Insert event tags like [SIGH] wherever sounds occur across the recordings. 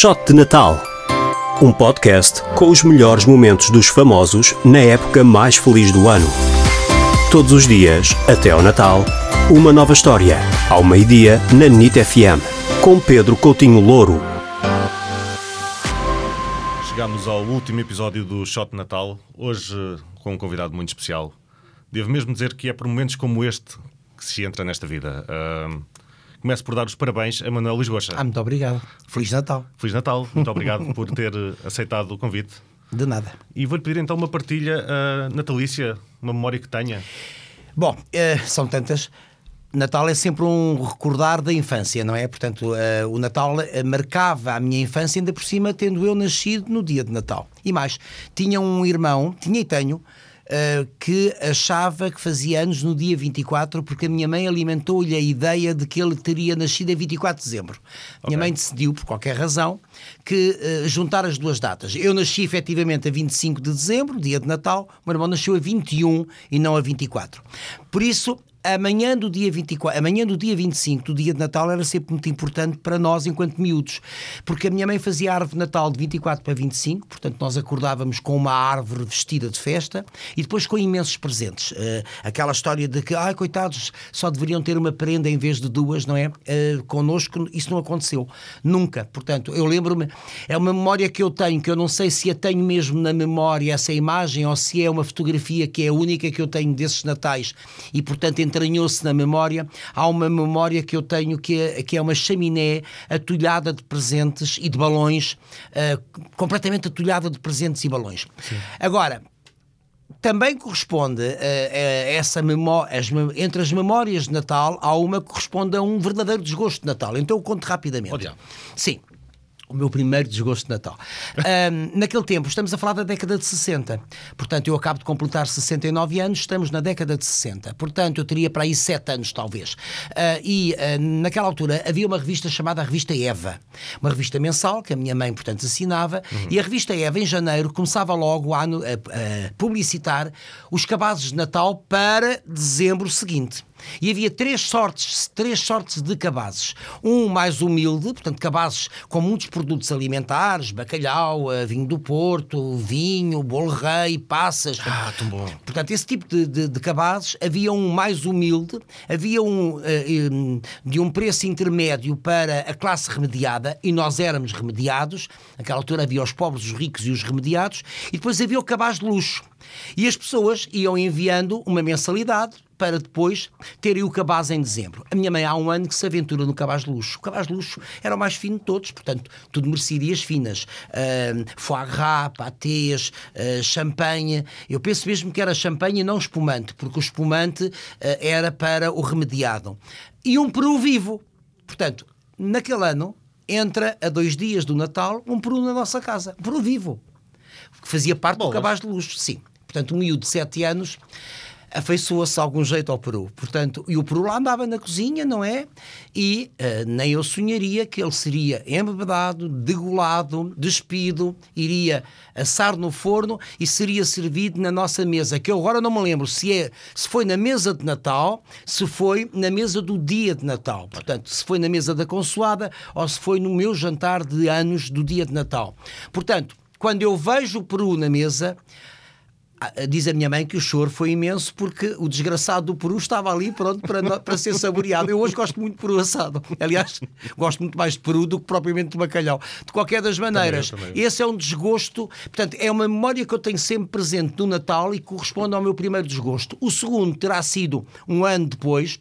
Shot de Natal. Um podcast com os melhores momentos dos famosos na época mais feliz do ano. Todos os dias, até ao Natal, uma nova história. Ao meio-dia, na NIT FM. Com Pedro Coutinho Louro. Chegamos ao último episódio do Shot de Natal, hoje com um convidado muito especial. Devo mesmo dizer que é por momentos como este que se entra nesta vida. Uh, começo por dar os parabéns a Manuel Lisgocha. Ah, muito obrigado. Feliz Natal. Feliz Natal, muito obrigado por ter eh, aceitado o convite. De nada. E vou-lhe pedir então uma partilha uh, natalícia, uma memória que tenha. Bom, uh, são tantas. Natal é sempre um recordar da infância, não é? Portanto, uh, o Natal marcava a minha infância, ainda por cima, tendo eu nascido no dia de Natal. E mais, tinha um irmão, tinha e tenho, uh, que achava que fazia anos no dia 24, porque a minha mãe alimentou-lhe a ideia de que ele teria nascido a 24 de dezembro. Okay. Minha mãe decidiu, por qualquer razão, que uh, juntar as duas datas. Eu nasci efetivamente a 25 de dezembro, dia de Natal, o meu irmão nasceu a 21 e não a 24. Por isso, amanhã do dia 24, amanhã do dia 25, do dia de Natal, era sempre muito importante para nós enquanto miúdos, porque a minha mãe fazia árvore de Natal de 24 para 25, portanto nós acordávamos com uma árvore vestida de festa e depois com imensos presentes. Uh, aquela história de que, ai coitados, só deveriam ter uma prenda em vez de duas, não é? Uh, connosco isso não aconteceu, nunca. Portanto, eu lembro-me, é uma memória que eu tenho, que eu não sei se a tenho mesmo na memória essa imagem ou se é uma fotografia que é a única que eu tenho desses natais e portanto entranhou-se na memória. Há uma memória que eu tenho que é, que é uma chaminé atulhada de presentes e de balões, uh, completamente atulhada de presentes e balões. Sim. Agora, também corresponde a, a essa memória, as, entre as memórias de Natal, há uma que corresponde a um verdadeiro desgosto de Natal. Então eu conto rapidamente. Oh, Sim o meu primeiro desgosto de Natal. Um, naquele tempo, estamos a falar da década de 60. Portanto, eu acabo de completar 69 anos, estamos na década de 60. Portanto, eu teria para aí 7 anos, talvez. Uh, e uh, naquela altura havia uma revista chamada Revista Eva. Uma revista mensal que a minha mãe, portanto, assinava. Uhum. E a revista Eva, em janeiro, começava logo a, a, a publicitar os cabazes de Natal para dezembro seguinte. E havia três sortes, três sortes de cabazes. Um mais humilde, portanto, cabazes com muitos produtos alimentares, bacalhau, eh, vinho do Porto, vinho, bolo rei, passas. Ah, tão bom. Portanto, esse tipo de, de, de cabazes. Havia um mais humilde, havia um uh, de um preço intermédio para a classe remediada, e nós éramos remediados. Naquela altura havia os pobres, os ricos e os remediados. E depois havia o cabaz de luxo. E as pessoas iam enviando uma mensalidade para depois terem o cabaz em dezembro. A minha mãe há um ano que se aventura no cabaz de luxo. O cabaz de luxo era o mais fino de todos, portanto, tudo mercearias finas. Uh, foie gras, pâtés, uh, champanhe. Eu penso mesmo que era champanhe e não espumante, porque o espumante uh, era para o remediado. E um peru vivo. Portanto, naquele ano, entra a dois dias do Natal um peru na nossa casa. Um peru vivo. Que fazia parte Bolas. do cabaz de luxo, sim. Portanto, um miúdo de 7 anos afeiçoa-se de algum jeito ao Peru. Portanto, e o Peru lá andava na cozinha, não é? E uh, nem eu sonharia que ele seria embebedado, degolado, despido, iria assar no forno e seria servido na nossa mesa, que eu agora não me lembro se, é, se foi na mesa de Natal, se foi na mesa do dia de Natal. Portanto, se foi na mesa da consoada ou se foi no meu jantar de anos do dia de Natal. Portanto, quando eu vejo o Peru na mesa, diz a minha mãe que o choro foi imenso porque o desgraçado do peru estava ali pronto para, para ser saboreado. Eu hoje gosto muito de peru assado. Aliás, gosto muito mais de peru do que propriamente de bacalhau. De qualquer das maneiras, também, também. esse é um desgosto. Portanto, é uma memória que eu tenho sempre presente no Natal e corresponde ao meu primeiro desgosto. O segundo terá sido um ano depois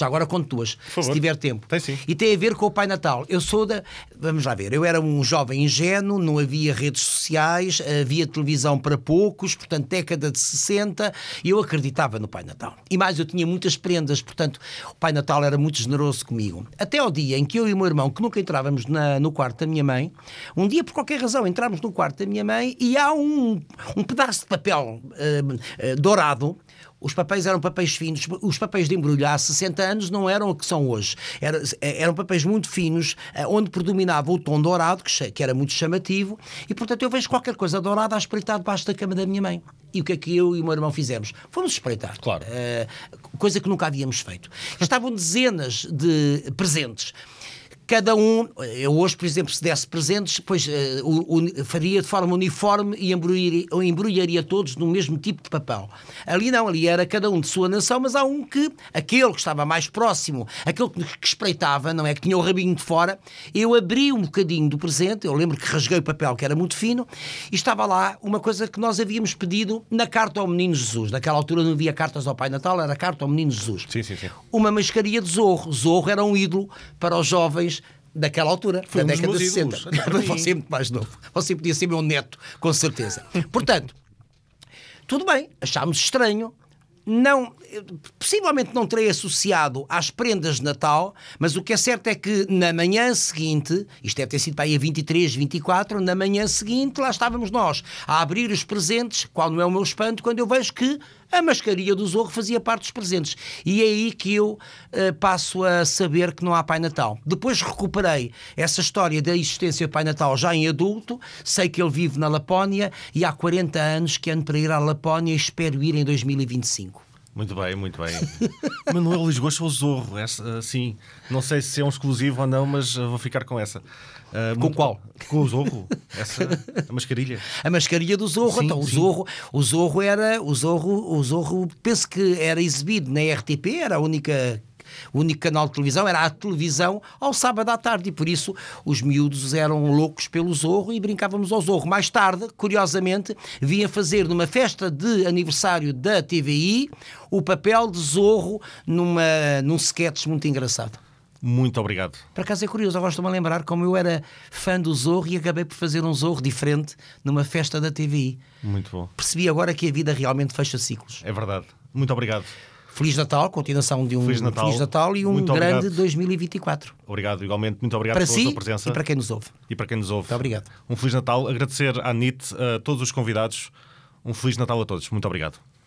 já agora conto duas, se tiver tempo. Tem sim. E tem a ver com o Pai Natal. Eu sou da. Vamos lá ver, eu era um jovem ingênuo, não havia redes sociais, havia televisão para poucos, portanto, década de 60, e eu acreditava no Pai Natal. E mais, eu tinha muitas prendas, portanto, o Pai Natal era muito generoso comigo. Até ao dia em que eu e o meu irmão, que nunca entrávamos na, no quarto da minha mãe, um dia, por qualquer razão, entramos no quarto da minha mãe e há um, um pedaço de papel uh, uh, dourado os papéis eram papéis finos. Os papéis de embrulhar há 60 anos não eram o que são hoje. Era, eram papéis muito finos, eh, onde predominava o tom dourado, que, era muito chamativo, e portanto eu vejo qualquer coisa dourada a espreitar debaixo da cama da minha mãe. E o que é que eu e o meu irmão fizemos? Fomos espreitar. Claro. Uh, coisa que nunca havíamos feito. Estavam dezenas de presentes cada um, eu hoje, por exemplo, se desse presentes, pois uh, o, o, faria de forma uniforme e embrulharia, embrulharia todos no mesmo tipo de papel. Ali não, ali era cada um de sua nação, mas há um que, aquele que estava mais próximo, aquele que, que espreitava, não é? Que tinha o rabinho de fora, eu abri um bocadinho do presente, eu lembro que rasguei o papel, que era muito fino, e estava lá uma coisa que nós havíamos pedido na carta ao Menino Jesus. Naquela altura não havia cartas ao Pai Natal, era carta ao Menino Jesus. Sim, sim, sim. Uma mascaria de Zorro. Zorro era um ídolo para os jovens daquela altura, Foi da um década de meus 60. ídolos, até para [LAUGHS] mim. Você é muito mais novo. Você podia ser meu neto, com certeza. Portanto, tudo bem, achámos estranho. Não, possivelmente não terei associado às prendas de Natal, mas o que é certo é que na manhã seguinte, isto deve ter sido para aí a 23, 24, na manhã seguinte lá estávamos nós a abrir os presentes, qual não é o meu espanto, quando eu vejo que a mascaria do Zorro fazia parte dos presentes. E é aí que eu eh, passo a saber que não há Pai Natal. Depois recuperei essa história da existência do Pai Natal já em adulto, sei que ele vive na Lapónia e há 40 anos que ando para ir à Lapónia e espero ir em 2025. Muito bem, muito bem. [LAUGHS] Manuel Lisboa ou Zorro, essa, uh, sim. Não sei se é um exclusivo ou não, mas uh, vou ficar com essa. Uh, Com qual? Com o Zorro, essa, a mascarilha. [LAUGHS] A mascarilha do Zorro, Sim, então o sim. Zorro, o Zorro era, o Zorro, o Zorro, penso que era exibido na RTP, era a única o único canal de televisão era a televisão ao sábado à tarde e por isso os miúdos eram loucos pelo Zorro e brincávamos ao Zorro. Mais tarde, curiosamente, vinha fazer numa festa de aniversário da TVI o papel de Zorro numa, num sketch muito engraçado. Muito obrigado. Por acaso é curioso, agora estou-me a lembrar como eu era fã do Zorro e acabei por fazer um Zorro diferente numa festa da TVI. Muito bom. Percebi agora que a vida realmente fecha ciclos. É verdade. Muito obrigado. Feliz Natal, continuação de um Feliz Natal. e um Muito grande obrigado. 2024. Obrigado, igualmente. Muito obrigado Para pela si sua presença e para quem nos ouve. e para quem nos ouve. Muito obrigado. Um Feliz Natal. Agradecer à NIT, a todos os convidados. Um Feliz Natal a todos. Muito obrigado.